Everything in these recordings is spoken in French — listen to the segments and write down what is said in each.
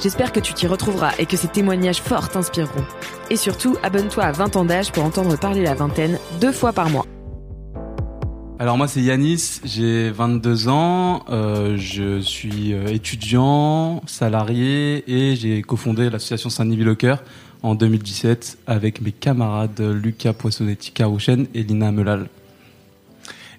J'espère que tu t'y retrouveras et que ces témoignages forts t'inspireront. Et surtout, abonne-toi à 20 ans d'âge pour entendre parler la vingtaine deux fois par mois. Alors moi c'est Yanis, j'ai 22 ans, euh, je suis euh, étudiant, salarié et j'ai cofondé l'association Saint-Denis au cœur en 2017 avec mes camarades Lucas Poissonnetti Carouchen et Lina Melal.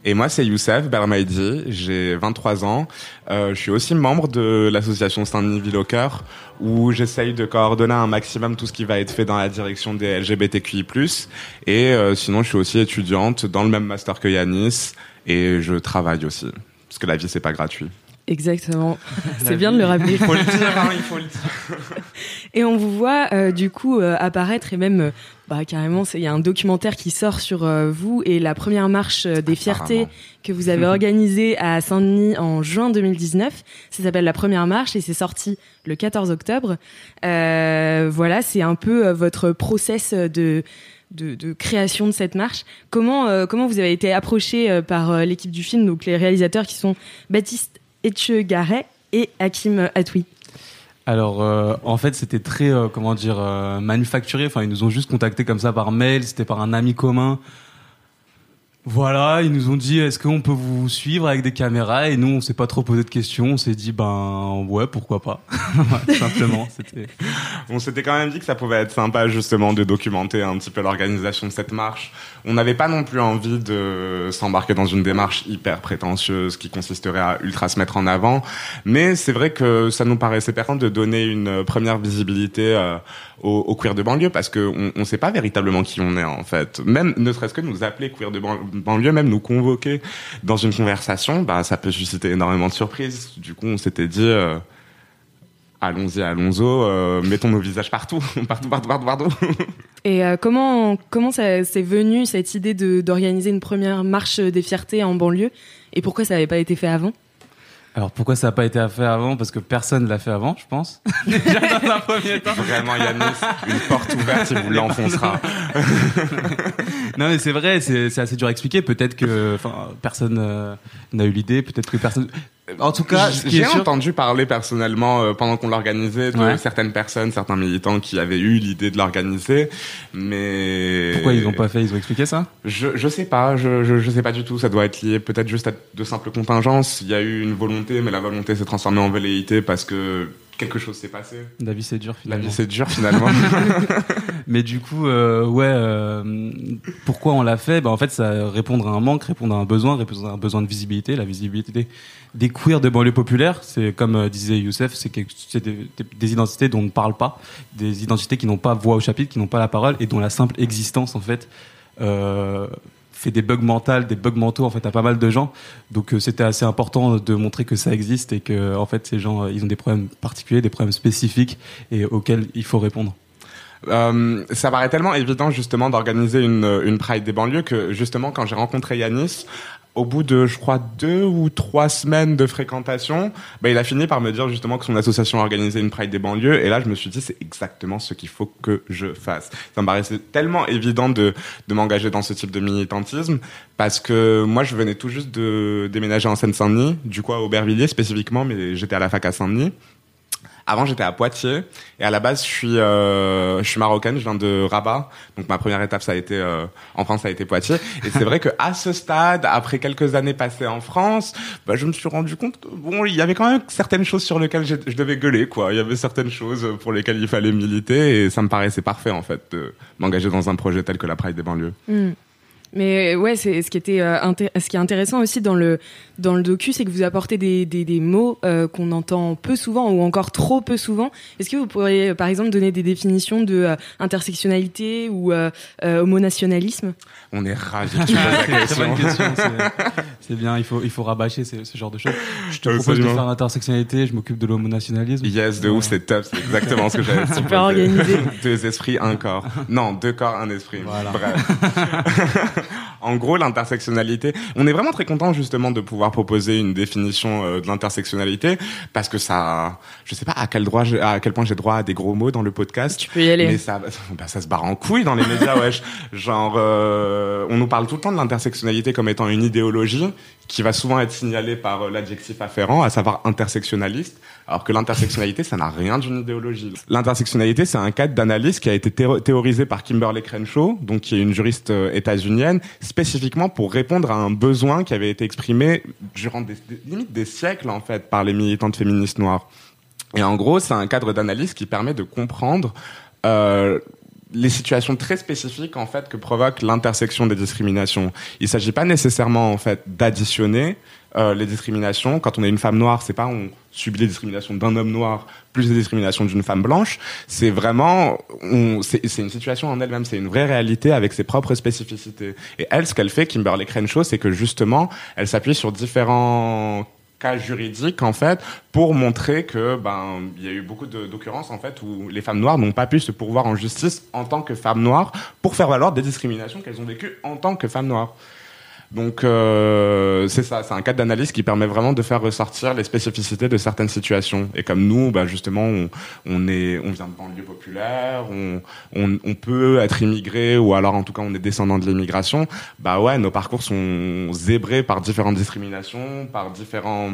Et moi, c'est Youssef Bermaidi, j'ai 23 ans. Euh, je suis aussi membre de l'association Saint-Denis Ville au Cœur, où j'essaye de coordonner un maximum tout ce qui va être fait dans la direction des LGBTQI+. Et euh, sinon, je suis aussi étudiante dans le même master que Yanis, et je travaille aussi, parce que la vie, c'est pas gratuit. Exactement. C'est bien de le rappeler. Il faut le dire, hein, il faut le dire. Et on vous voit euh, du coup euh, apparaître et même bah carrément il y a un documentaire qui sort sur euh, vous et la première marche euh, des fiertés que vous avez organisée à Saint-Denis en juin 2019. Ça s'appelle la première marche et c'est sorti le 14 octobre. Euh, voilà, c'est un peu votre process de de, de création de cette marche. Comment comment vous avez été approché par l'équipe du film, donc les réalisateurs qui sont Baptiste Etchegaray et Hakim Atoui. Alors euh, en fait c'était très euh, comment dire euh, manufacturé, enfin ils nous ont juste contacté comme ça par mail, c'était par un ami commun. Voilà, ils nous ont dit est-ce qu'on peut vous suivre avec des caméras? Et nous on s'est pas trop posé de questions, on s'est dit ben ouais pourquoi pas, simplement. On s'était quand même dit que ça pouvait être sympa justement de documenter un petit peu l'organisation de cette marche. On n'avait pas non plus envie de s'embarquer dans une démarche hyper prétentieuse qui consisterait à ultra se mettre en avant, mais c'est vrai que ça nous paraissait pertinent de donner une première visibilité euh, aux, aux queers de banlieue parce que on, sait pas véritablement qui on est en fait. Même ne serait-ce que nous appeler queer de ban- banlieue, même nous convoquer dans une conversation, bah ça peut susciter énormément de surprises. Du coup, on s'était dit euh, Allons-y, allons-y, euh, mettons nos visages partout, partout, partout, partout, partout. Et euh, comment comment ça c'est venu cette idée de d'organiser une première marche des fiertés en banlieue? Et pourquoi ça n'avait pas été fait avant? Alors pourquoi ça n'a pas été fait avant? Parce que personne l'a fait avant, je pense. Déjà dans un premier temps. Vraiment, Yanis, une porte ouverte, il vous l'enfoncera. Non mais c'est vrai, c'est assez dur à expliquer. Peut-être que enfin personne euh, n'a eu l'idée, peut-être que personne. En tout cas, j'ai sûr, entendu parler personnellement euh, pendant qu'on l'organisait de Ouais. certaines personnes, certains militants qui avaient eu l'idée de l'organiser, mais pourquoi ils n'ont pas fait? Ils ont expliqué ça? Je je sais pas, je, je je sais pas du tout. Ça doit être lié peut-être juste à de simples contingences. Il y a eu une volonté, mais la volonté s'est transformée en velléité parce que quelque chose s'est passé. La vie c'est dur La finalement. vie c'est dur finalement. Mais du coup, euh, ouais, euh, pourquoi on l'a fait? Bah, En fait, ça répondre à un manque, répondre à un besoin, répondre à un besoin de visibilité. La visibilité des, des queers de banlieue populaire, c'est comme euh, disait Youssef, c'est quelque- c'est des, des- des identités dont on ne parle pas, des identités qui n'ont pas voix au chapitre, qui n'ont pas la parole et dont la simple existence, en fait, euh, fait des bugs mentaux, des bugs mentaux en fait à pas mal de gens. Donc euh, c'était assez important de montrer que ça existe et que en fait ces gens euh, ils ont des problèmes particuliers, des problèmes spécifiques et auxquels il faut répondre. Euh, ça paraît tellement évident justement d'organiser une, une Pride des banlieues que justement quand j'ai rencontré Yanis, au bout de je crois deux ou trois semaines de fréquentation, bah, il a fini par me dire justement que son association organisait une Pride des banlieues et là je me suis dit c'est exactement ce qu'il faut que je fasse. Ça me paraissait tellement évident de, de m'engager dans ce type de militantisme parce que moi je venais tout juste de déménager en Seine-Saint-Denis, du coup à Aubervilliers spécifiquement, mais j'étais à la fac à Saint-Denis Avant, j'étais à Poitiers et à la base, je suis, euh, je suis marocaine, je viens de Rabat. Donc ma première étape, ça a été euh, en France, ça a été Poitiers. Et c'est vrai que à ce stade, après quelques années passées en France, bah, je me suis rendu compte que bon, il y avait quand même certaines choses sur lesquelles je, devais gueuler, quoi. Il y avait certaines choses pour lesquelles il fallait militer et ça me paraissait parfait en fait de m'engager dans un projet tel que la Pride des banlieues. Mm. Mais ouais, c'est ce qui était euh, ce qui est intéressant aussi dans le dans le docu, c'est que vous apportez des des, des mots euh, qu'on entend peu souvent ou encore trop peu souvent. Est-ce que vous pourriez, euh, par exemple, donner des définitions de euh, intersectionnalité ou euh, euh, homonationalisme? On est ravis c'est- bien, il faut, il faut rabâcher ce, ce genre de choses. Je te Euh, propose de faire l'intersectionnalité, je m'occupe de l'homonationalisme. Yes, de ouf, c'est top, c'est exactement ce que j'avais Super organisé. Deux esprits, un corps. Non, deux corps, un esprit. Voilà. Bref. En gros, l'intersectionnalité, on est vraiment très content justement de pouvoir proposer une définition euh, de l'intersectionnalité parce que ça, je sais pas à quel droit, à quel point j'ai droit à des gros mots dans le podcast. Tu peux y aller. Mais ça, bah, ça se barre en couille dans les médias, wesh. Genre, euh, on nous parle tout le temps de l'intersectionnalité comme étant une idéologie qui va souvent être signalée par euh, l'adjectif afférent, à savoir intersectionnaliste, alors que l'intersectionnalité, ça n'a rien d'une idéologie. L'intersectionnalité, c'est un cadre d'analyse qui a été théo- théorisé par Kimberly Crenshaw, donc qui est une juriste euh, états-unienne, spécifiquement pour répondre à un besoin qui avait été exprimé durant des, limite des siècles, en fait, par les militantes féministes noires. Et en gros, c'est un cadre d'analyse qui permet de comprendre euh, les situations très spécifiques en fait que provoque l'intersection des discriminations. Il s'agit pas nécessairement en fait d'additionner euh, les discriminations. Quand on est une femme noire, c'est pas on subit les discriminations d'un homme noir plus les discriminations d'une femme blanche. C'est vraiment, c'est une situation en elle-même, c'est une vraie réalité avec ses propres spécificités. Et elle, ce qu'elle fait, Kimberly Crenshaw, c'est que justement, elle s'appuie sur différents cas juridiques en fait pour montrer que ben il y a eu beaucoup d'occurrences en fait où les femmes noires n'ont pas pu se pourvoir en justice en tant que femmes noires pour faire valoir des discriminations qu'elles ont vécues en tant que femmes noires. Donc euh, c'est ça, c'est un cadre d'analyse qui permet vraiment de faire ressortir les spécificités de certaines situations. Et comme nous, bah justement, on, est, on vient de banlieue populaire, on, on, on peut être immigré ou alors en tout cas on est descendant de l'immigration. Bah ouais, nos parcours sont zébrés par différentes discriminations, par différents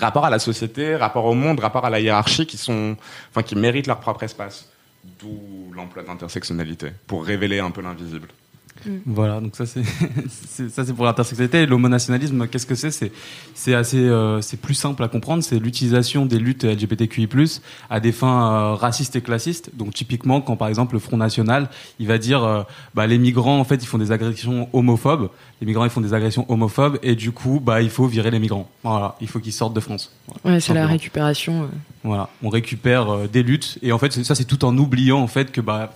rapports à la société, rapports au monde, rapports à la hiérarchie qui sont, enfin qui méritent leur propre espace. D'où l'emploi d'intersectionnalité pour révéler un peu l'invisible. Voilà, donc ça c'est ça c'est pour l'intersectionnalité. L'homonationalisme, qu'est-ce que c'est? C'est c'est assez euh, c'est plus simple à comprendre. C'est l'utilisation des luttes LGBTQI+ à des fins euh, racistes et classistes. Donc typiquement, quand par exemple le Front National, il va dire euh, bah les migrants en fait ils font des agressions homophobes. Les migrants ils font des agressions homophobes et du coup bah il faut virer les migrants. Voilà, il faut qu'ils sortent de France. Voilà, Ouais, c'est la récupération. euh. Voilà, on récupère des luttes et en fait ça c'est tout en oubliant en fait que bah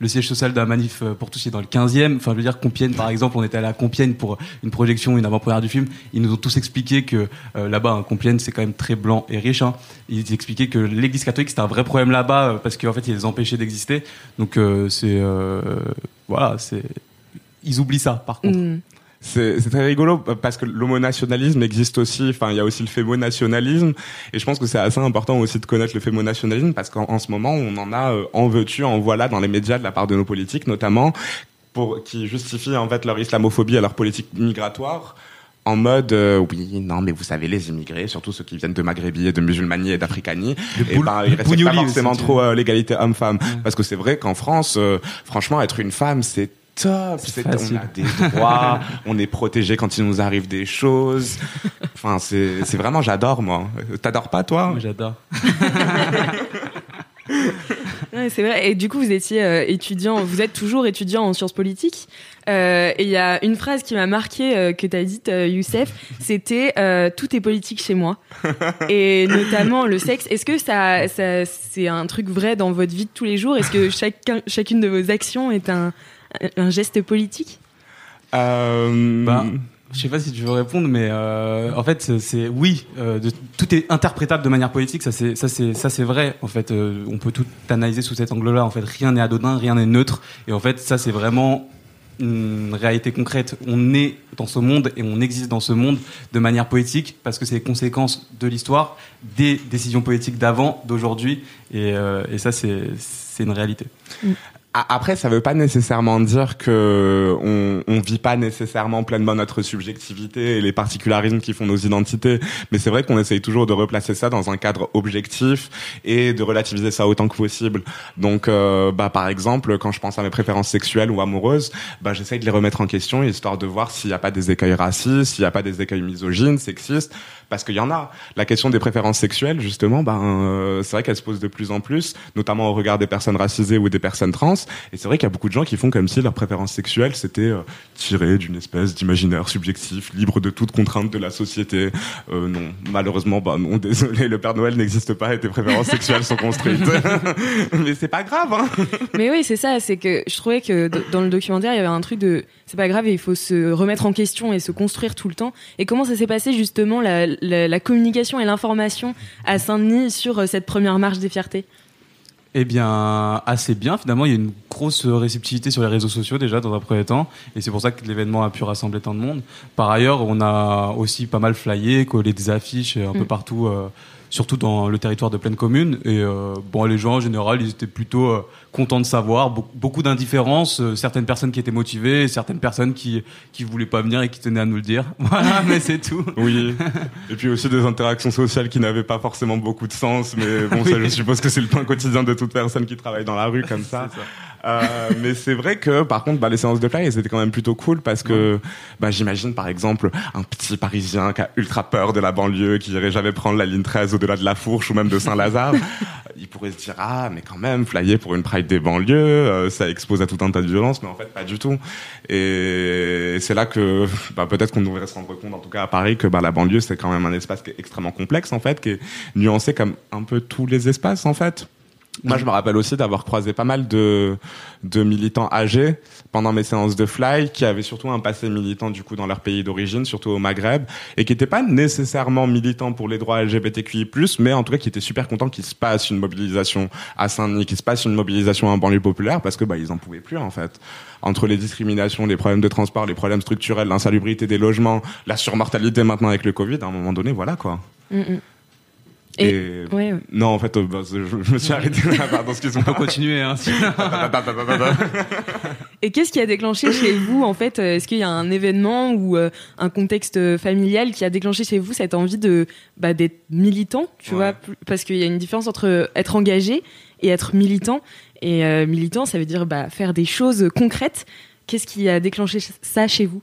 le siège social la manif euh, pour tous est dans le 15e. Enfin je veux dire Compiègne par exemple, on était allé à Compiègne pour une projection, une avant-première du film. Ils nous ont tous expliqué que euh, là-bas hein, Compiègne c'est quand même très blanc et riche. Hein. Ils expliquaient que l'Église catholique c'était un vrai problème là-bas euh, parce qu'en fait ils les empêchaient d'exister. Donc c'est voilà c'est ils oublient ça par contre. Mm. C'est très rigolo parce que l'homonationalisme existe aussi. Enfin, il y a aussi le fémonationalisme, et je pense que c'est assez important aussi de connaître le fémonationalisme parce qu'en en ce moment, on en a euh, en veux-tu, en voilà dans les médias de la part de nos politiques, notamment pour qui justifient en fait leur islamophobie à leur politique migratoire. En mode euh, oui non mais vous savez les immigrés surtout ceux qui viennent de Maghrébie et de musulmanie et d'africanie et boule- ben ils respectent pas forcément trop euh, l'égalité homme-femme parce que c'est vrai qu'en France euh, franchement être une femme c'est top c'est on a des droits on est protégé quand il nous arrive des choses enfin c'est vraiment j'adore moi t'adores pas toi? Moi, J'adore. Ouais, c'est vrai. Et du coup, vous étiez euh, étudiant, vous êtes toujours étudiant en sciences politiques. Euh, et il y a une phrase qui m'a marqué euh, que tu as dite, euh, Youssef, c'était euh, Tout est politique chez moi. et notamment le sexe. Est-ce que ça, ça c'est un truc vrai dans votre vie de tous les jours? Est-ce que chacun, chacune de vos actions est un, un geste politique euh, Bah, je sais pas si tu veux répondre, mais euh, en fait, c'est- oui, euh, de- tout est interprétable de manière politique. Ça, c'est ça, c'est ça, c'est vrai. En fait, euh, on peut tout analyser sous cet angle-là. En fait, rien n'est anodin, rien n'est neutre. Et en fait, ça, c'est vraiment une réalité concrète. On est dans ce monde et on existe dans ce monde de manière politique parce que c'est les conséquences de l'histoire, des décisions politiques d'avant, d'aujourd'hui. Et, euh, et ça, c'est c'est une réalité. Après, ça veut pas nécessairement dire que on, on vit pas nécessairement pleinement notre subjectivité et les particularismes qui font nos identités. Mais c'est vrai qu'on essaye toujours de replacer ça dans un cadre objectif et de relativiser ça autant que possible. Donc, euh, bah, par exemple, quand je pense à mes préférences sexuelles ou amoureuses, bah, j'essaye de les remettre en question histoire de voir s'il n'y a pas des écueils racistes, s'il n'y a pas des écueils misogynes, sexistes, parce qu'il y en a. La question des préférences sexuelles, justement, ben, euh, c'est vrai qu'elle se pose de plus en plus, notamment au regard des personnes racisées ou des personnes trans. Et c'est vrai qu'il y a beaucoup de gens qui font comme si leur préférence sexuelle, c'était euh, tiré d'une espèce d'imaginaire subjectif, libre de toute contrainte de la société. Euh, non, malheureusement, bah non, désolé, le Père Noël n'existe pas et tes préférences sexuelles sont construites. Mais c'est pas grave, hein. Mais oui, c'est ça, c'est que je trouvais que dans le documentaire, il y avait un truc de c'est pas grave il faut se remettre en question et se construire tout le temps. Et comment ça s'est passé justement la, la, la communication et l'information à Saint-Denis sur euh, cette première marche des fiertés eh bien, assez bien. Finalement, il y a une grosse réceptivité sur les réseaux sociaux déjà dans un premier temps, et c'est pour ça que l'événement a pu rassembler tant de monde. Par ailleurs, on a aussi pas mal flyé, collé des affiches un peu mm. partout. Euh, surtout dans le territoire de pleine commune. Et euh, bon, les gens en général, ils étaient plutôt euh, contents de savoir. beaucoup d'indifférence, euh, certaines personnes qui étaient motivées, certaines personnes qui qui voulaient pas venir et qui tenaient à nous le dire. Voilà, mais c'est tout. Oui. Et puis aussi des interactions sociales qui n'avaient pas forcément beaucoup de sens, mais bon, ça, je suppose que c'est le pain quotidien de toute personne qui travaille dans la rue comme ça. ça. Euh, mais c'est vrai que par contre, bah, les séances de fly, c'était quand même plutôt cool parce que bah, j'imagine par exemple un petit Parisien qui a ultra peur de la banlieue, qui irait jamais prendre la ligne 13 au-delà de la Fourche ou même de Saint-Lazare. il pourrait se dire ah mais quand même flyer pour une Pride des banlieues, euh, ça expose à tout un tas de violences, mais en fait pas du tout. Et c'est là que bah, peut-être qu'on devrait se rendre compte, en tout cas à Paris, que bah, la banlieue c'est quand même un espace qui est extrêmement complexe en fait, qui est nuancé comme un peu tous les espaces en fait. Moi, je me rappelle aussi d'avoir croisé pas mal de, de militants âgés pendant mes séances de fly qui avaient surtout un passé militant du coup dans leur pays d'origine, surtout au Maghreb, et qui n'étaient pas nécessairement militants pour les droits LGBTQI+, mais en tout cas qui étaient super contents qu'il se passe une mobilisation à Saint-Denis, qu'il se passe une mobilisation en banlieue populaire, parce que bah ils en pouvaient plus en fait. Entre les discriminations, les problèmes de transport, les problèmes structurels, l'insalubrité des logements, la surmortalité maintenant avec le Covid, à un moment donné, voilà quoi. Mm, mm. Et, non, en fait, euh, bah, je, me suis arrêté là. Pardon, On peut continuer. Hein, Et qu'est-ce qui a déclenché chez vous, en fait euh, Est-ce qu'il y a un événement ou euh, un contexte familial qui a déclenché chez vous cette envie de bah, d'être militant, tu vois? Parce qu'il y a une différence entre être engagé et être militant. Et militant, ça veut dire bah, faire des choses concrètes. Qu'est-ce qui a déclenché ça chez vous?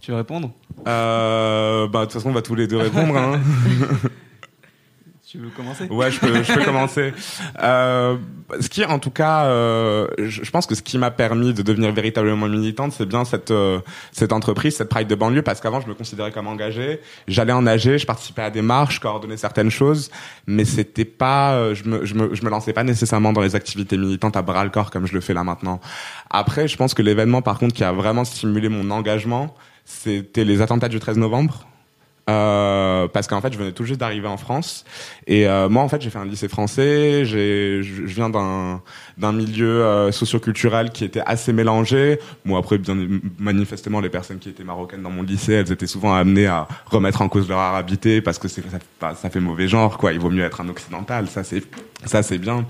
Tu veux répondre euh, Bah de toute façon on va tous les deux répondre. Hein. Tu veux commencer? Ouais, je peux, je peux commencer. Euh, ce qui, en tout cas, euh, je, pense que ce qui m'a permis de devenir véritablement militante, c'est bien cette euh, cette entreprise, cette Pride de banlieue, parce qu'avant, je me considérais comme engagé. J'allais en nager, je participais à des marches, coordonnais certaines choses, mais c'était pas, euh, je me, je me, je me lançais pas nécessairement dans les activités militantes à bras le corps comme je le fais là maintenant. Après, je pense que l'événement, par contre, qui a vraiment stimulé mon engagement, c'était les attentats du 13 novembre. Euh, parce qu'en fait, je venais tout juste d'arriver en France. Et euh, moi, en fait, j'ai fait un lycée français. Je viens d'un d'un milieu euh, socioculturel qui était assez mélangé. Moi, après, bien manifestement, les personnes qui étaient marocaines dans mon lycée, elles étaient souvent amenées à remettre en cause leur arabité parce que ça, ça fait mauvais genre, quoi. Il vaut mieux être un occidental. Ça, c'est ça, c'est bien.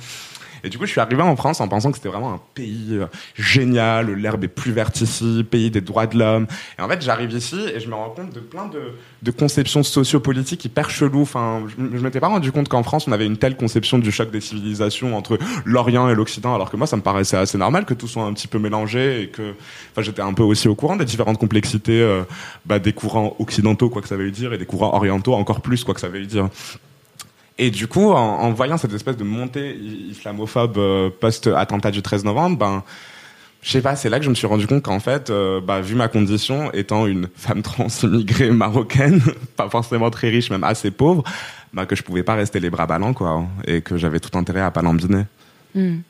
Et du coup, je suis arrivé en France en pensant que c'était vraiment un pays euh, génial, l'herbe est plus verte ici, pays des droits de l'homme. Et en fait, j'arrive ici et je me rends compte de plein de, de conceptions sociopolitiques hyper cheloues. Enfin, je, je m'étais pas rendu compte qu'en France, on avait une telle conception du choc des civilisations entre l'Orient et l'Occident, alors que moi, ça me paraissait assez normal que tout soit un petit peu mélangé et que, enfin, j'étais un peu aussi au courant des différentes complexités euh, bah, des courants occidentaux, quoi que ça veuille dire, et des courants orientaux encore plus, quoi que ça veuille dire. Et du coup, en, voyant cette espèce de montée islamophobe euh, post-attentat du 13 novembre, ben, je sais pas, c'est là que je me suis rendu compte qu'en fait, euh, bah, vu ma condition, étant une femme trans immigrée marocaine, pas forcément très riche, même assez pauvre, bah, que je pouvais pas rester les bras ballants, quoi, et que j'avais tout intérêt à pas lambiner. Hmm. Mm.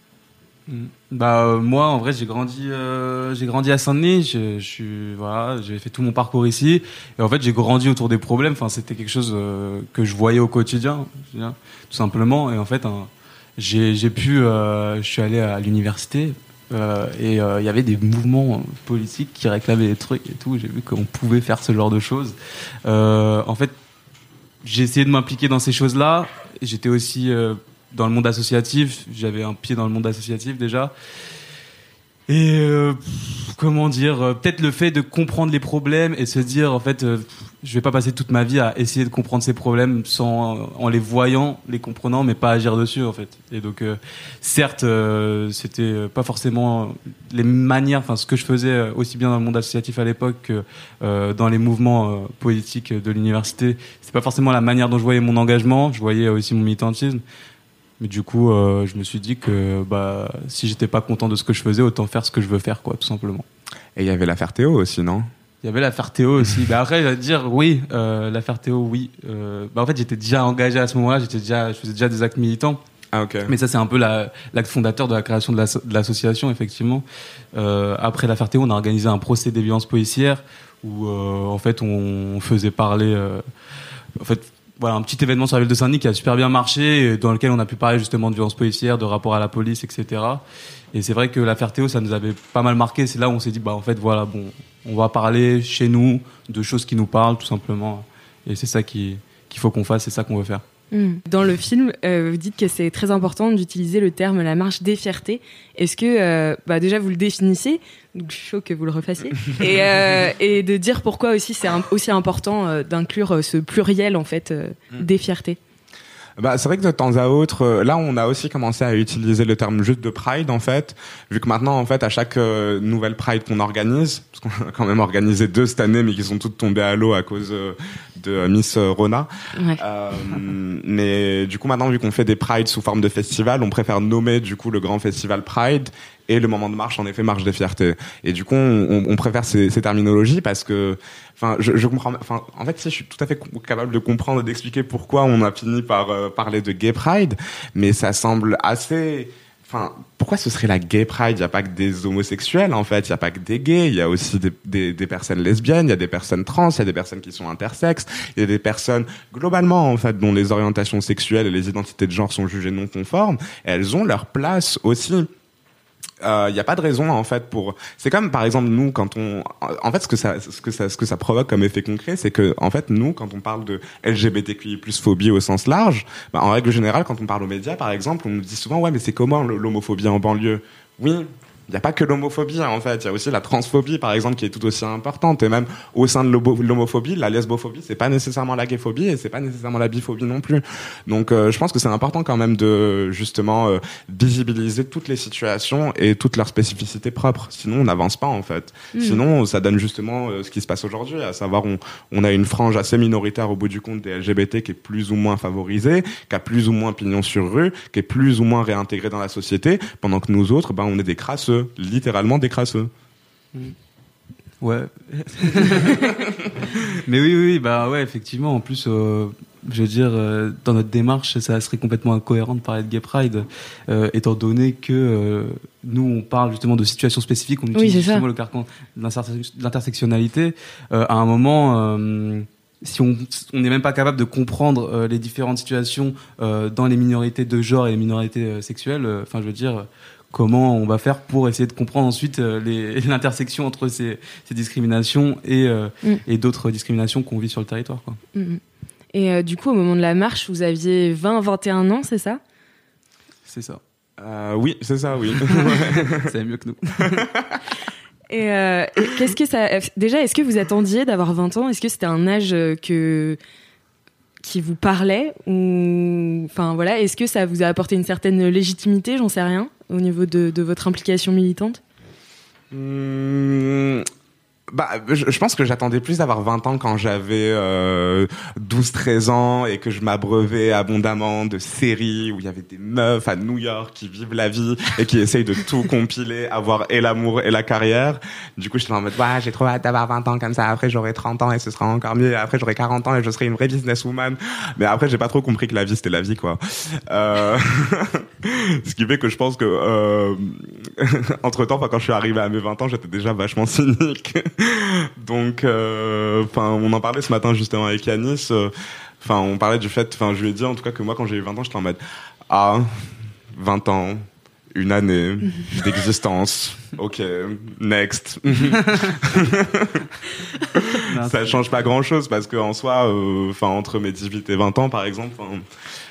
Bah euh, moi en vrai j'ai grandi euh, j'ai grandi à Saint-Denis. Je, suis voilà j'ai fait tout mon parcours ici. Et en fait j'ai grandi autour des problèmes. Enfin c'était quelque chose euh, que je voyais au quotidien tout simplement. Et en fait hein, j'ai pu je suis allé à l'université et il y avait des mouvements politiques qui réclamaient des trucs et tout. J'ai vu qu'on pouvait faire ce genre de choses. En fait j'ai essayé de m'impliquer dans ces choses là j'étais aussi dans le monde associatif. J'avais un pied dans le monde associatif déjà. Et euh, comment dire, euh, peut-être le fait de comprendre les problèmes et se dire en fait, euh, je vais pas passer toute ma vie à essayer de comprendre ces problèmes sans en les voyant, les comprenant, mais pas agir dessus en fait. Et donc, euh, certes, euh, c'était euh, pas forcément les manières, enfin ce que je faisais euh, aussi bien dans le monde associatif à l'époque que euh, dans les mouvements euh, politiques de l'université. C'est pas forcément la manière dont je voyais mon engagement. Je voyais aussi mon militantisme. Mais du coup, euh, je me suis dit que bah, si j'étais pas content de ce que je faisais, autant faire ce que je veux faire, quoi, tout simplement. Et il y avait l'affaire Théo aussi, non? Il y avait l'affaire Théo aussi. bah après, je vais te dire oui, euh, l'affaire Théo, oui. Euh, bah en fait, j'étais déjà engagé à ce moment-là. J'étais déjà, je faisais déjà des actes militants. Ah ok. Mais ça, c'est un peu la- l'acte fondateur de la création de l'asso- de l'association, effectivement. Euh, après l'affaire Théo, on a organisé un procès des violences policières où, euh, en fait, on faisait parler. euh, en fait, voilà, un petit événement sur la ville de Saint-Denis qui a super bien marché, dans lequel on a pu parler justement de violences policières, de rapport à la police, etc. Et c'est vrai que l'affaire Théo, ça nous avait pas mal marqué. C'est là où on s'est dit, bah en fait, voilà, bon, on va parler chez nous de choses qui nous parlent, tout simplement. Et c'est ça qui qu'il faut qu'on fasse, c'est ça qu'on veut faire. Hmm. Dans le film, euh, vous dites que c'est très important d'utiliser le terme la marche des fiertés. Est-ce que, euh, bah déjà, vous le définissez Donc, je suis chaud que vous le refassiez. et, euh, et de dire pourquoi aussi c'est aussi important euh, d'inclure ce pluriel, en fait, euh, des fiertés? Bah, c'est vrai que de temps à autre, euh, là, on a aussi commencé à utiliser le terme juste de Pride, en fait, vu que maintenant, en fait, à chaque euh, nouvelle Pride qu'on organise, parce qu'on a quand même organisé deux cette année, mais qui sont toutes tombées à l'eau à cause euh, de Miss Rona. Ouais. Euh, mais du coup, maintenant, vu qu'on fait des Pride sous forme de festival, on préfère nommer du coup le grand festival Pride et le moment de marche, en effet, marche des fiertés. Et du coup, on, préfère ces, terminologies parce que, enfin, je, comprends. Enfin, en fait, si, je suis tout à fait capable de comprendre et d'expliquer pourquoi on a fini par euh, parler de Gay Pride, mais ça semble assez. Enfin, pourquoi ce serait la gay pride? Il n'y a pas que des homosexuels, en fait. Il n'y a pas que des gays. Il y a aussi des, personnes lesbiennes, il y a des personnes trans, il y a des personnes qui sont intersexes, il y a des personnes, globalement, en fait, dont les orientations sexuelles et les identités de genre sont jugées non conformes. Elles ont leur place aussi il n'y a pas de raison en fait pour c'est comme par exemple nous quand on en fait ce que ça ce que ça ce que ça provoque comme effet concret c'est que en fait nous quand on parle de LGBTQI+ phobie au sens large bah, en règle générale quand on parle aux médias par exemple on nous dit souvent ouais mais c'est comment l'homophobie en banlieue? Oui il n'y a pas que l'homophobie en fait, il y a aussi la transphobie par exemple qui est tout aussi importante et même au sein de l'homo- l'homophobie, la lesbophobie c'est pas nécessairement la gayphobie et c'est pas nécessairement la biphobie non plus. Donc euh, je pense que c'est important quand même de justement euh, visibiliser toutes les situations et toutes leurs spécificités propres. Sinon on n'avance pas en fait. Sinon ça donne justement euh, ce qui se passe aujourd'hui, à savoir on, on a une frange assez minoritaire au bout du compte des LGBT qui est plus ou moins favorisée, qui a plus ou moins pignon sur rue, qui est plus ou moins réintégrée dans la société, pendant que nous autres, ben on est des crasseux, littéralement des crasseux. Ouais. Mais oui, oui, oui, bah ouais, effectivement. En plus, euh, je veux dire, euh, dans notre démarche, ça serait complètement incohérent de parler de Gay Pride, euh, étant donné que euh, nous, on parle justement de situations spécifiques, on utilise c'est ça. justement le carcan de l'interse- de l'intersectionnalité. Euh, à un moment, euh, si on n'est même pas capable de comprendre euh, les différentes situations euh, dans les minorités de genre et les minorités euh, sexuelles, euh, enfin, je veux dire. Comment on va faire pour essayer de comprendre ensuite euh, l'intersection entre ces, ces discriminations et, euh, Mm. et d'autres discriminations qu'on vit sur le territoire. Quoi. Mhm. Et euh, du coup, au moment de la marche, vous aviez 20-21 ans, c'est ça? C'est ça. Euh, oui, c'est ça, oui. C'est mieux que nous. Et, euh, et qu'est-ce que ça déjà est-ce que vous attendiez d'avoir 20 ans? Est-ce que c'était un âge que qui vous parlait ou enfin voilà, est-ce que ça vous a apporté une certaine légitimité, j'en sais rien, au niveau de, votre implication militante? Hum, bah, je, je pense que j'attendais plus d'avoir 20 ans quand j'avais euh, 12-13 ans et que je m'abreuvais abondamment de séries où il y avait des meufs à New York qui vivent la vie et qui essayent de tout compiler, avoir et l'amour et la carrière. Du coup, j'étais en mode, ouais, j'ai trop hâte d'avoir 20 ans comme ça. Après, j'aurai 30 ans et ce sera encore mieux. Après, j'aurai 40 ans et je serai une vraie businesswoman. Mais après, j'ai pas trop compris que la vie, c'était la vie, quoi. Euh... ce qui fait que je pense que, euh... entre temps, quand je suis arrivé à mes 20 ans, j'étais déjà vachement cynique. Donc, euh, enfin, on en parlait ce matin justement avec Yanis. euh, Enfin, on parlait du fait, enfin, je lui ai dit en tout cas que moi, quand j'ai eu 20 ans, j'étais en mode, ah, 20 ans, une année d'existence. Ok, next. ça change pas grand chose parce que en soi, euh, enfin, entre mes 18 et 20 ans, par exemple,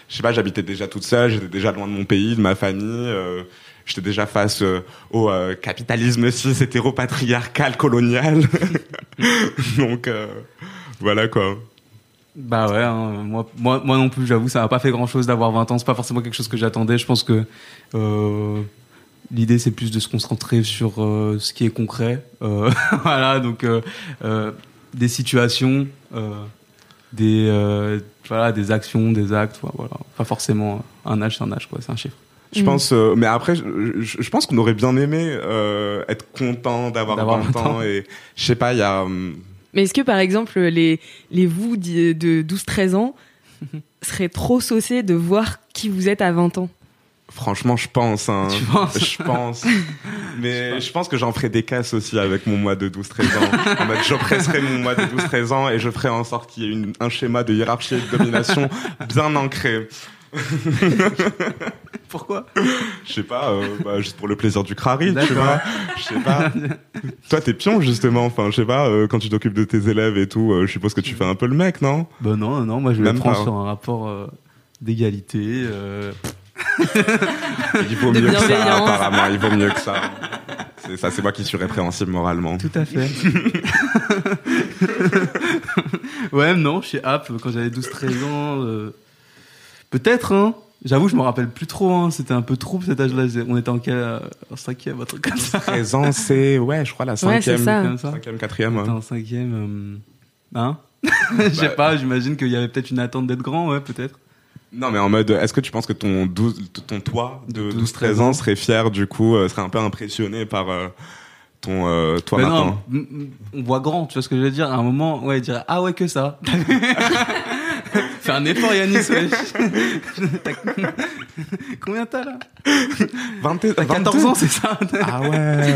je sais pas, j'habitais déjà toute seule, j'étais déjà loin de mon pays, de ma famille. euh, J'étais déjà face euh, au euh, capitalisme cis hétéropatriarcal colonial. Donc euh, voilà quoi. Bah ouais, hein, moi, moi, non plus, j'avoue, ça m'a pas fait grand chose d'avoir 20 ans. C'est pas forcément quelque chose que j'attendais. Je pense que euh, l'idée, c'est plus de se concentrer sur euh, ce qui est concret. Voilà, donc des situations, des, voilà, des actions, des actes. Voilà, pas forcément un âge, c'est un âge, quoi. C'est un chiffre. Je Mm. pense, euh, mais après, je, je- je pense qu'on aurait bien aimé euh, être content d'avoir D'avoir 20 20 ans ans. et je sais pas, il y a. hum, Mais est-ce que par exemple les, les vous d'i- de 12-13 ans seraient trop saucés de voir qui vous êtes à 20 ans? Franchement, je pense. Hein. Tu penses? Je pense. Mais je pense que j'en ferai des casses aussi avec mon mois de 12-13 ans. En mode, j'oppresserai mon mois de 12-13 ans et je ferai en sorte qu'il y ait une- un schéma de hiérarchie et de domination bien ancré. Pourquoi? Je sais pas, euh, bah, juste pour le plaisir du crari, tu vois. Je sais pas. Toi, t'es pion, justement. Enfin, je sais pas, euh, quand tu t'occupes de tes élèves et tout, euh, je suppose que tu fais un peu le mec, non? Bah non, non, moi je le Même prends pas. sur un rapport d'égalité. Il vaut mieux que ça, apparemment. Il vaut mieux que ça. C'est ça, c'est moi qui suis répréhensible moralement. Tout à fait. ouais, non, chez App, quand j'avais 12-13 ans, peut-être, hein. J'avoue, je me rappelle plus trop, hein. C'était un peu trouble cet âge-là. On était en quel, euh, en cinquième, un truc comme ça. 13 ans, c'est, ouais, je crois la Ouais, c'est cinquième, ça. Comme ça. cinquième, quatrième. On ouais. était en cinquième, euh, hein? Je sais Bah. pas, j'imagine qu'il y avait peut-être une attente d'être grand, ouais, peut-être. Non, mais en mode, est-ce que tu penses que ton 12, ton toi de 12, 12-13 ans serait fier, du coup, euh, serait un peu impressionné par euh, ton euh, toi Mais maintenant non, on voit grand, tu vois ce que je veux dire? À un moment, ouais, il dirait, ah ouais, que ça. Fais un effort, Yanis, Combien t'as là? 20, T'as 14 ans, c'est ça? Ah ouais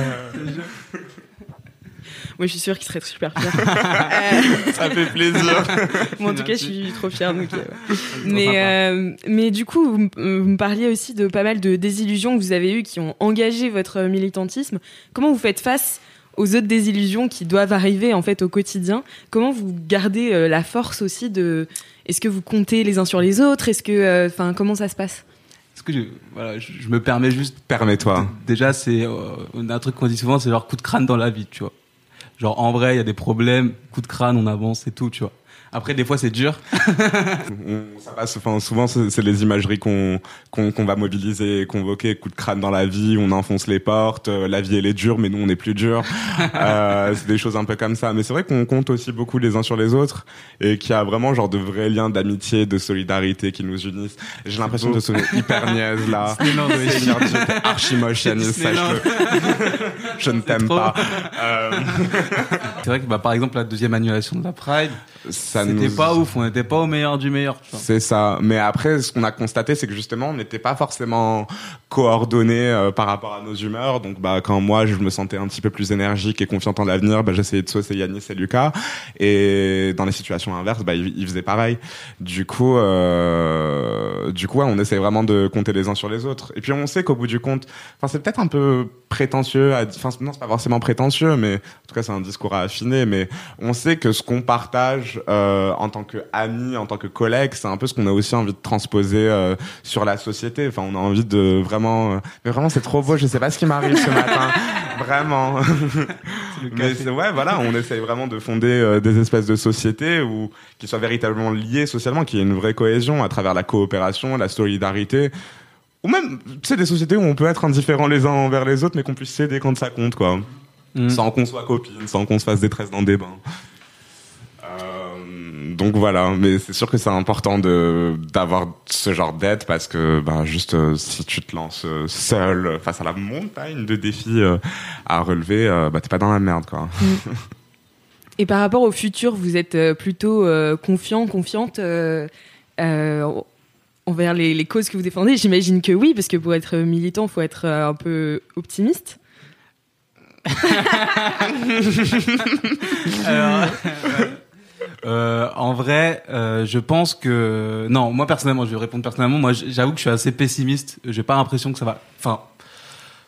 Moi, je suis sûre qu'il serait super fier. Euh, Ça fait plaisir moi, en tout cas, je suis trop fière. Donc, euh, ouais. mais, euh, mais du coup, vous me parliez aussi de pas mal de désillusions que vous avez eues qui ont engagé votre militantisme. Comment vous faites face aux autres désillusions qui doivent arriver en fait au quotidien Comment vous gardez euh, la force aussi de Est-ce que vous comptez les uns sur les autres? Est-ce que, euh, enfin, comment ça se passe? Est-ce que je, voilà, je, je me permets juste. Permets-toi. Déjà, c'est euh, on a un truc qu'on dit souvent, c'est genre coup de crâne dans la vie, tu vois. Genre en vrai, il y a des problèmes, coup de crâne, on avance et tout, tu vois. Après, des fois, c'est dur. Ça passe, enfin, souvent, c'est c'est les imageries qu'on qu'on qu'on va mobiliser convoquer. Coup de crâne dans la vie, on enfonce les portes, euh, la vie elle est dure, mais nous on est plus dur. euh, c'est des choses un peu comme ça. Mais c'est vrai qu'on compte aussi beaucoup les uns sur les autres et qu'il y a vraiment genre de vrais liens d'amitié, de solidarité qui nous unissent. J'ai l'impression de sonner hyper niaise là. T'es archi Disneyland. sache-le. Je ne t'aime pas. Euh, C'est vrai que bah, par exemple, la deuxième annulation de la Pride, ça c'était nous- pas ouf, on n'était pas au meilleur du meilleur. C'est ça. Mais après, ce qu'on a constaté, c'est que justement, on n'était pas forcément coordonnés euh, par rapport à nos humeurs. Donc, bah, quand moi, je me sentais un petit peu plus énergique et confiante en l'avenir, bah, j'essayais de saucer Yanis et Lucas. Et dans les situations inverses, bah, ils, ils faisaient pareil. Du coup, euh, du coup, ouais, on essaye vraiment de compter les uns sur les autres. Et puis, on sait qu'au bout du compte, enfin, c'est peut-être un peu prétentieux. À, enfin, non, c'est pas forcément prétentieux, mais en tout cas, c'est un discours à affiner. Mais on sait que ce qu'on partage euh, en tant qu'amis, en tant que collègues, c'est un peu ce qu'on a aussi envie de transposer euh, sur la société. Enfin, on a envie de vraiment, euh, mais vraiment, c'est trop beau. Je sais pas ce qui m'arrive ce matin, vraiment. mais c'est ouais, voilà, on essaye vraiment de fonder euh, des espèces de sociétés où qui soient véritablement liées socialement, qu'il y ait une vraie cohésion à travers la coopération, la solidarité. Ou même, tu sais, des sociétés où on peut être indifférents les uns envers les autres, mais qu'on puisse s'aider quand ça compte, quoi. Mm. sans qu'on soit copine, sans qu'on se fasse détresse dans des bains. Donc voilà, mais c'est sûr que c'est important de d'avoir ce genre d'aide parce que bah juste euh, si tu te lances euh, seul face à la montagne de défis euh, à relever, euh, bah t'es pas dans la merde quoi. Et par rapport au futur, vous êtes plutôt euh, confiant, confiante euh, euh, envers les, les causes que vous défendez? J'imagine que oui, parce que pour être militant, il faut être euh, un peu optimiste. Alors, euh, en vrai, euh, je pense que non. Moi personnellement, je vais répondre personnellement. Moi, j'avoue que je suis assez pessimiste. J'ai pas l'impression que ça va. Enfin,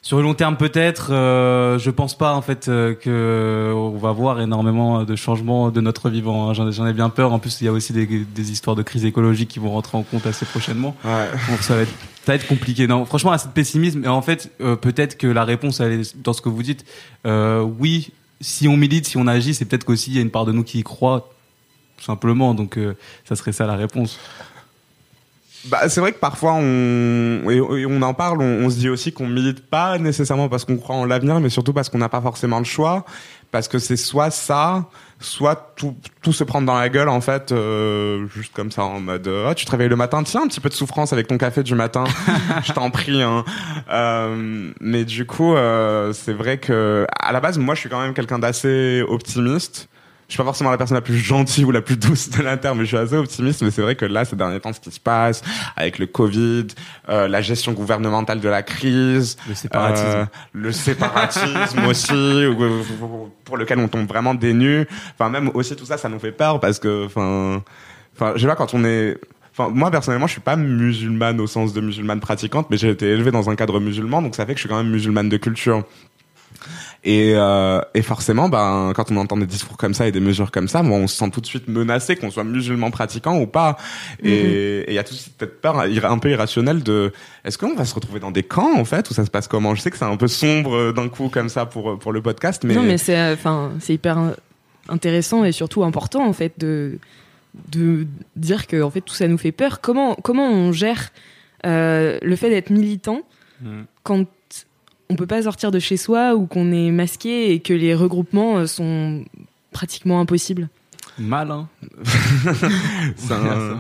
sur le long terme peut-être. Euh, je pense pas en fait euh, que on va voir énormément de changements de notre vivant. hein. J'en ai, bien peur. En plus, il y a aussi des, des histoires de crise écologique qui vont rentrer en compte assez prochainement. Ouais. Donc ça va être, ça va être compliqué. Non, franchement, assez de pessimisme. Et en fait, euh, peut-être que la réponse, elle est dans ce que vous dites. Euh, oui, si on milite, si on agit, c'est peut-être qu'aussi il y a une part de nous qui y croit, tout simplement. Donc euh, ça serait ça la réponse. Bah, c'est vrai que parfois on et, on en parle, on, on se dit aussi qu'on milite pas nécessairement parce qu'on croit en l'avenir, mais surtout parce qu'on n'a pas forcément le choix, parce que c'est soit ça, soit tout, tout se prendre dans la gueule en fait, euh, juste comme ça en mode euh, ah tu te réveilles le matin, tiens un petit peu de souffrance avec ton café du matin, je t'en prie. Hein. Euh, mais du coup euh, c'est vrai que à la base moi je suis quand même quelqu'un d'assez optimiste. Je suis pas forcément la personne la plus gentille ou la plus douce de terre, mais je suis assez optimiste. Mais c'est vrai que là, ces derniers temps, ce qui se passe avec le Covid, euh, la gestion gouvernementale de la crise, Le séparatisme. euh, le séparatisme aussi, ou- ou- pour lequel on tombe vraiment des nues. Enfin, même aussi tout ça, ça nous fait peur parce que, enfin, enfin, je sais pas quand on est. Enfin, moi personnellement, je suis pas musulmane au sens de musulmane pratiquante, mais j'ai été élevé dans un cadre musulman, donc ça fait que je suis quand même musulmane de culture. Et, euh, et forcément, ben, quand on entend des discours comme ça et des mesures comme ça, bon, on se sent tout de suite menacé, qu'on soit musulman pratiquant ou pas. Et et il y a tout de suite cette peur ir- un peu irrationnelle de est-ce qu'on va se retrouver dans des camps en fait ou ça se passe comment? Je sais que c'est un peu sombre euh, d'un coup comme ça pour pour le podcast, mais, Non, mais c'est euh, enfin c'est hyper in- intéressant et surtout important en fait de de dire que en fait tout ça nous fait peur. Comment comment on gère euh, le fait d'être militant Mm. quand on peut pas sortir de chez soi ou qu'on est masqué et que les regroupements euh, sont pratiquement impossibles. Mal, hein. c'est un-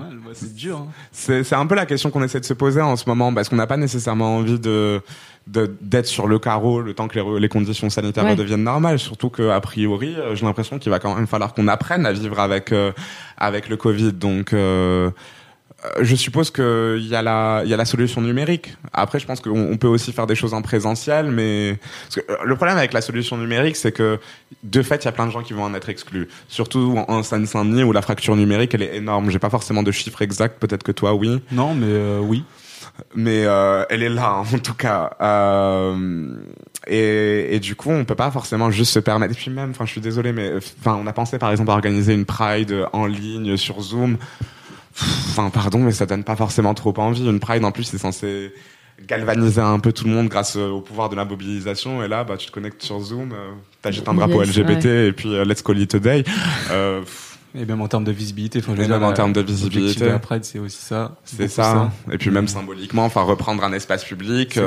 dur. Hein. C'est un peu la question qu'on essaie de se poser en ce moment parce qu'on n'a pas nécessairement envie de d'être sur le carreau le temps que les, conditions sanitaires Ouais. redeviennent normales surtout que a priori euh, j'ai l'impression qu'il va quand même falloir qu'on apprenne à vivre avec euh, avec le Covid donc euh, je suppose que il y a la y a la solution numérique. Après, je pense qu'on on peut aussi faire des choses en présentiel, mais parce que, euh, le problème avec la solution numérique, c'est que de fait, il y a plein de gens qui vont en être exclus. Surtout en, en Seine-Saint-Denis où la fracture numérique elle est énorme. J'ai pas forcément de chiffres exacts. Peut-être que toi, oui, Non, mais euh, oui. mais euh, elle est là en tout cas. Euh, et, et du coup, on peut pas forcément juste se permettre. Et puis même, enfin, je suis désolé, mais enfin, on a pensé par exemple à organiser une Pride en ligne sur Zoom. Enfin, pardon, mais ça donne pas forcément trop envie. Une Pride, en plus, c'est censé galvaniser un peu tout le monde grâce euh, au pouvoir de la mobilisation. Et là, bah, tu te connectes sur Zoom, euh, t'agites un drapeau Yes, LGBT et puis euh, let's call it a day. Euh, Et même en termes de visibilité. Dire, même en termes de visibilité. la Pride, c'est aussi ça. c'est ça. Et puis même symboliquement, enfin, reprendre un espace public.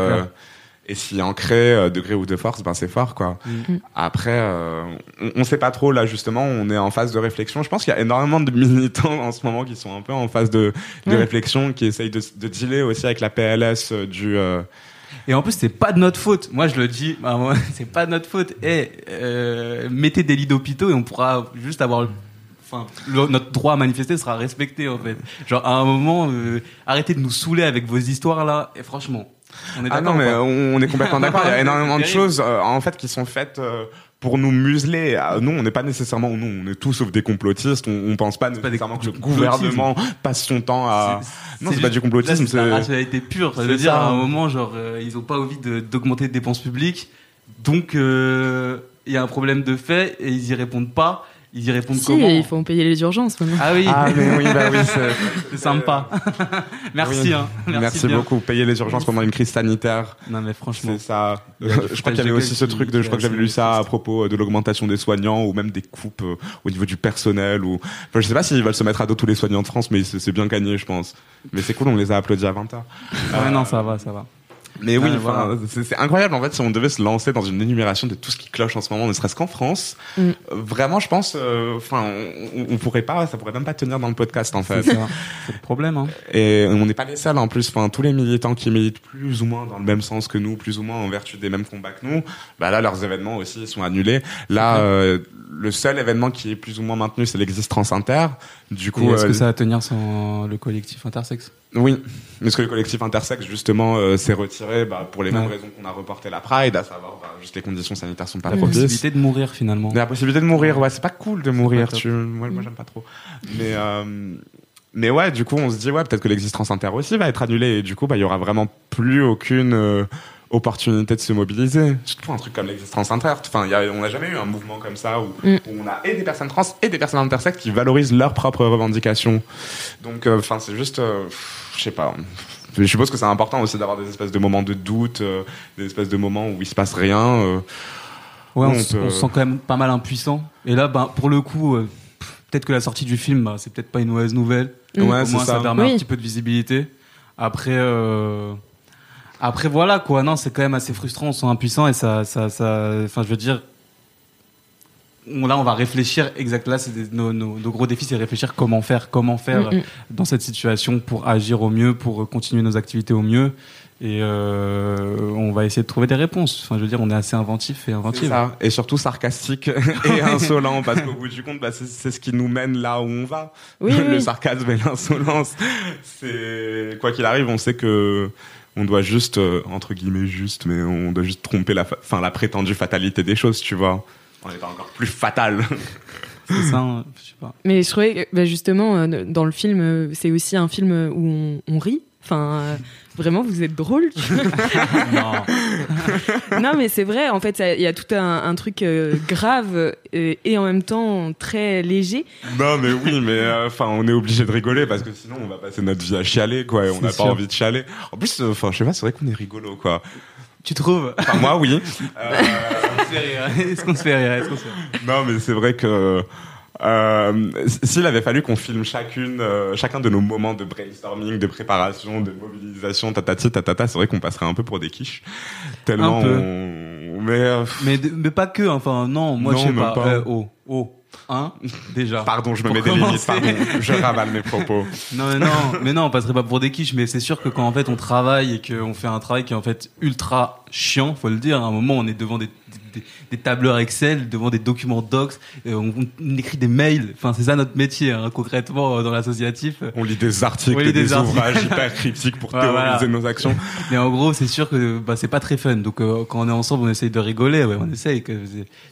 Et s'y ancrer, euh, degré ou de force, ben c'est fort, quoi. Mm. Après, euh, on, on sait pas trop, là, justement, on est en phase de réflexion. Je pense qu'il y a énormément de militants en ce moment qui sont un peu en phase de, de réflexion, qui essayent de, de dealer aussi avec la PLS euh, du... euh, Et en plus, c'est pas de notre faute. Moi, je le dis, bah, c'est pas de notre faute. Et euh, mettez des lits d'hôpitaux et on pourra juste avoir. Enfin, le- notre droit à manifester sera respecté en fait. Genre à un moment, euh, arrêtez de nous saouler avec vos histoires là. Et franchement, on est Ah non, mais pas on, est complètement d'accord. Il y a énormément de choses, euh, en fait, qui sont faites euh, pour nous museler. Ah, nous, on n'est pas nécessairement... Nous, on est tous sauf des complotistes. On, on pense pas pas nécessairement que le gouvernement passe son temps à... Non, c'est pas du complotisme, c'est la rationalité pure. Ça veut dire ça. à un moment, genre, euh, ils ont pas envie de- d'augmenter les dépenses publiques, donc il y a un problème de fait et ils y répondent pas. Ils y répondent Si, comment il faut payer les urgences maintenant. Ah oui, Ah, mais oui, bah oui, c'est... c'est sympa. Merci, Oui. hein. Merci, Merci, bien. beaucoup. Payer les urgences pendant une crise sanitaire, Non mais franchement, c'est ça. Je crois qu'il y avait aussi ce truc de, je crois que j'avais lu ça à propos de l'augmentation des soignants ou même des coupes euh, au niveau du personnel ou, enfin, je sais pas s'ils veulent se mettre à dos tous les soignants de France, mais c'est c'est bien gagné, je pense. Mais c'est cool, on les a applaudis à 20h. Ah ouais, non, ça va, ça va. Mais oui, enfin, voilà. c'est c'est incroyable en fait si on devait se lancer dans une énumération de tout ce qui cloche en ce moment, ne serait-ce qu'en France. Mm. euh, Vraiment, je pense, euh, enfin, on, on pourrait pas, ça pourrait même pas tenir dans le podcast en fait. C'est ça. C'est le problème. Hein. Et on n'est pas les seuls en plus. Enfin, tous les militants qui militent plus ou moins dans le même sens que nous, plus ou moins en vertu des mêmes combats que nous, bah là leurs événements aussi sont annulés. Là, euh, le seul événement qui est plus ou moins maintenu, c'est l'existence inter. Du Et coup, Est-ce euh, que ça va tenir sans le collectif intersexe? Oui, parce que le collectif intersexe justement euh, s'est retiré bah, pour les mêmes Ouais. raisons qu'on a reporté la Pride, à savoir bah, juste les conditions sanitaires sont pas La propices. possibilité de mourir finalement. Mais la possibilité de mourir, ouais, c'est pas cool de mourir. Tu... Moi, moi j'aime pas trop. Mais euh, mais ouais, du coup, on se dit ouais, peut-être que l'existence inter aussi va être annulée et du coup, bah il y aura vraiment plus aucune euh, opportunité de se mobiliser. Surtout pour un truc comme l'existence inter. Enfin, il y a, on n'a jamais eu un mouvement comme ça où, Mm. où on a et des personnes trans et des personnes intersexes qui valorisent leurs propres revendications. Donc, euh, enfin, c'est juste, euh, je sais pas. Je suppose que c'est important aussi d'avoir des espèces de moments de doute, euh, des espèces de moments où il se passe rien. euh. Ouais, on, On s- peut- on se sent quand même pas mal impuissant. Et là, ben, pour le coup, euh, peut-être que la sortie du film, bah, c'est peut-être pas une mauvaise nouvelle. Ouais, Au moins, ça, ça. permet Oui. un petit peu de visibilité. Après, euh, après voilà quoi. Non, c'est quand même assez frustrant. On se sent impuissant et ça, ça, ça. Enfin, je veux dire. on- Là, on va réfléchir exact. Là, c'est des- nos, nos- nos gros défis, c'est réfléchir comment faire, comment faire Mm, mm. dans cette situation pour agir au mieux, pour continuer nos activités au mieux. Et euh, on va essayer de trouver des réponses. Enfin, je veux dire, on est assez inventif et C'est inventif. ça. Et surtout sarcastique et insolent, parce qu'au bout du compte, bah, c'est- c'est ce qui nous mène là où on va. Oui, le oui. sarcasme et l'insolence. C'est quoi qu'il arrive, on sait que on doit juste, euh, entre guillemets, juste, mais on doit juste tromper la, enfin, la prétendue fatalité des choses, tu vois. On n'est pas encore plus fatal. C'est ça, hein, je sais pas. Mais je trouvais que bah, justement, euh, dans le film, euh, c'est aussi un film où on, on rit. Enfin, euh, vraiment, vous êtes drôle. tu vois. non. non, mais c'est vrai. En fait, il y a tout un, un truc euh, grave euh, et en même temps très léger. non, mais oui, mais euh, enfin, on est obligé de rigoler parce que sinon, on va passer notre vie à chialer, quoi, et on n'a pas envie de chialer. En plus, euh, enfin, je sais pas, c'est vrai qu'on est rigolo, quoi. Tu trouves? Enfin, moi, oui. Euh, On se fait rire? Est-ce qu'on se fait rire? Est-ce qu'on se fait rire? Non, mais c'est vrai que euh, s'il avait fallu qu'on filme chacune, euh, chacun de nos moments de brainstorming, de préparation, de mobilisation, tatati, tatata, c'est vrai qu'on passerait un peu pour des quiches. Tellement Un peu. on... Mais euh, mais, mais pas que. Enfin, non, moi je sais pas. pas. Euh, oh, oh. Hein Déjà. pardon, je me mets des limites, pardon, je ravale mes propos. Non, mais non, mais non, on passerait pas pour des quiches, mais c'est sûr que quand en fait on travaille et qu'on fait un travail qui est en fait ultra chiant, faut le dire. À un moment, on est devant des, des, des tableurs Excel, devant des documents docs, on, on écrit des mails. Enfin, c'est ça notre métier, hein, concrètement, euh, dans l'associatif. On lit des articles On lit des, des articles. ouvrages hyper critiques pour théoriser voilà. nos actions. Mais en gros, c'est sûr que bah, c'est pas très fun. Donc euh, quand on est ensemble, on essaye de rigoler. Ouais, on essaye. Que,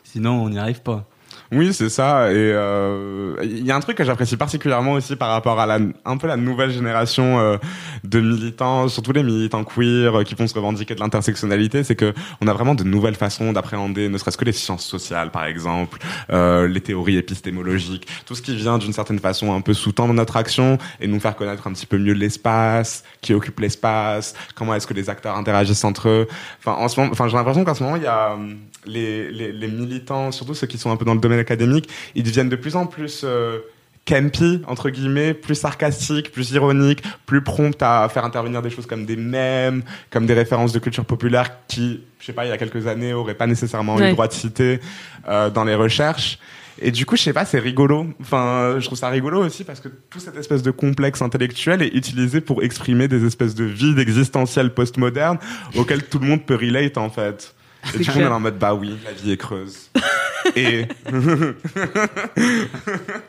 sinon, on n'y arrive pas. Oui, c'est ça. Et euh, il y a un truc que j'apprécie particulièrement aussi par rapport à la, un peu la nouvelle génération euh, de militants, surtout les militants queer euh, qui vont se revendiquer de l'intersectionnalité, c'est que on a vraiment de nouvelles façons d'appréhender, ne serait-ce que les sciences sociales, par exemple, euh, les théories épistémologiques, tout ce qui vient d'une certaine façon un peu sous-tendre notre action et nous faire connaître un petit peu mieux l'espace, qui occupe l'espace, comment est-ce que les acteurs interagissent entre eux. Enfin, en ce moment, enfin, j'ai l'impression qu'en ce moment, il y a hum, les, les, les militants, surtout ceux qui sont un peu dans le domaine académique, ils deviennent de plus en plus euh, campy, entre guillemets, plus sarcastiques, plus ironiques, plus prompts à faire intervenir des choses comme des mèmes, comme des références de culture populaire qui, je sais pas, il y a quelques années, auraient pas nécessairement eu Ouais. le droit de citer euh, dans les recherches. Et du coup, je sais pas, c'est rigolo. Enfin, je trouve ça rigolo aussi parce que tout cette espèce de complexe intellectuel est utilisé pour exprimer des espèces de vides existentiels postmodernes auxquels tout le monde peut relate en fait. Et du coup, on est en mode bah oui, la vie est creuse. et,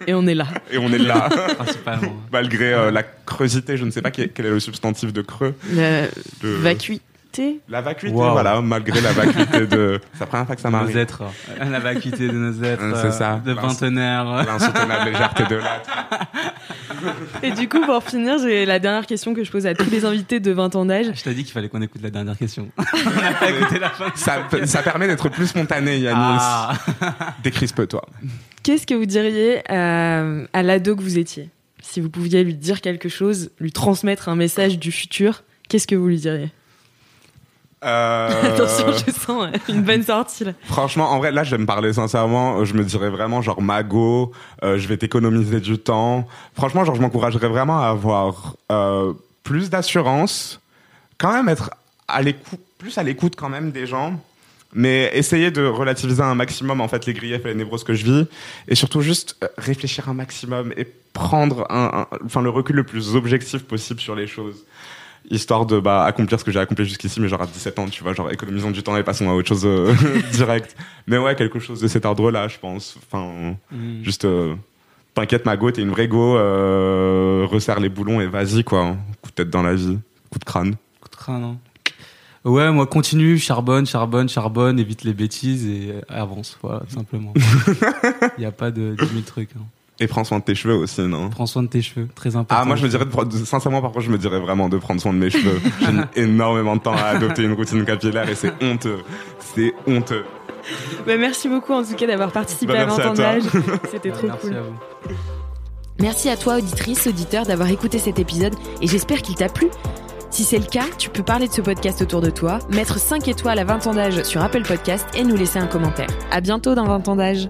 Et on est là. et on est là, Principalement. malgré euh, la creusité. Je ne sais pas quel est le substantif de creux. La De... vacuité. La vacuité, Wow. voilà, malgré la vacuité de. C'est la première fois que ça nos m'arrive. êtres, euh, la vacuité de nos êtres, Euh, c'est ça. euh, de vingtenaires. L'insoutenable légèreté de l'être. Et du coup, pour finir, j'ai la dernière question que je pose à tous les invités de 20 ans d'âge. Je t'ai dit qu'il fallait qu'on écoute la dernière question. On n'a pas écouté la fin. Ça, ça permet d'être plus spontané, Yanis. Ah. Décrispe-toi. Qu'est-ce que vous diriez euh, à l'ado que vous étiez? Si vous pouviez lui dire quelque chose, lui transmettre un message du futur, qu'est-ce que vous lui diriez? Euh, Attention, je sens une bonne sortie là. Franchement, en vrai, là, je vais me parler sincèrement. Je me dirais vraiment, genre, mago, euh, je vais t'économiser du temps. Franchement, genre, je m'encouragerais vraiment à avoir euh, plus d'assurance, quand même être à l'écoute, plus à l'écoute quand même des gens, mais essayer de relativiser un maximum en fait les griefs et les névroses que je vis, et surtout juste réfléchir un maximum et prendre un, un- enfin le recul le plus objectif possible sur les choses, histoire de bah accomplir ce que j'ai accompli jusqu'ici, mais genre à 17 ans, tu vois, genre économisons du temps et passons à autre chose euh, direct. Mais ouais, quelque chose de cet ordre-là, je pense. Enfin, Mm. juste. euh, T'inquiète, ma go, t'es une vraie go, euh, resserre les boulons et vas-y, quoi. Coup de tête dans la vie, coup de crâne. Coup de crâne, hein. Ouais, moi, continue, charbonne, charbonne, charbonne, évite les bêtises et euh, avance, voilà, simplement. Il n'y a pas de 10 000 trucs. hein. Et prends soin de tes cheveux aussi, non Prends soin de tes cheveux, très important. Ah, moi, je me dirais, de prendre- sincèrement, par contre, je me dirais vraiment de prendre soin de mes cheveux. J'ai mis énormément de temps à adopter une routine capillaire et c'est honteux. C'est honteux. Bah, merci beaucoup en tout cas d'avoir participé Bah, à merci à 20 ans toi. d'âge. C'était trop merci cool. à vous. Merci à toi, auditrice, auditeur, d'avoir écouté cet épisode et j'espère qu'il t'a plu. Si c'est le cas, tu peux parler de ce podcast autour de toi, mettre 5 étoiles à 20 ans d'âge sur Apple Podcast et nous laisser un commentaire. À bientôt dans 20 ans d'âge.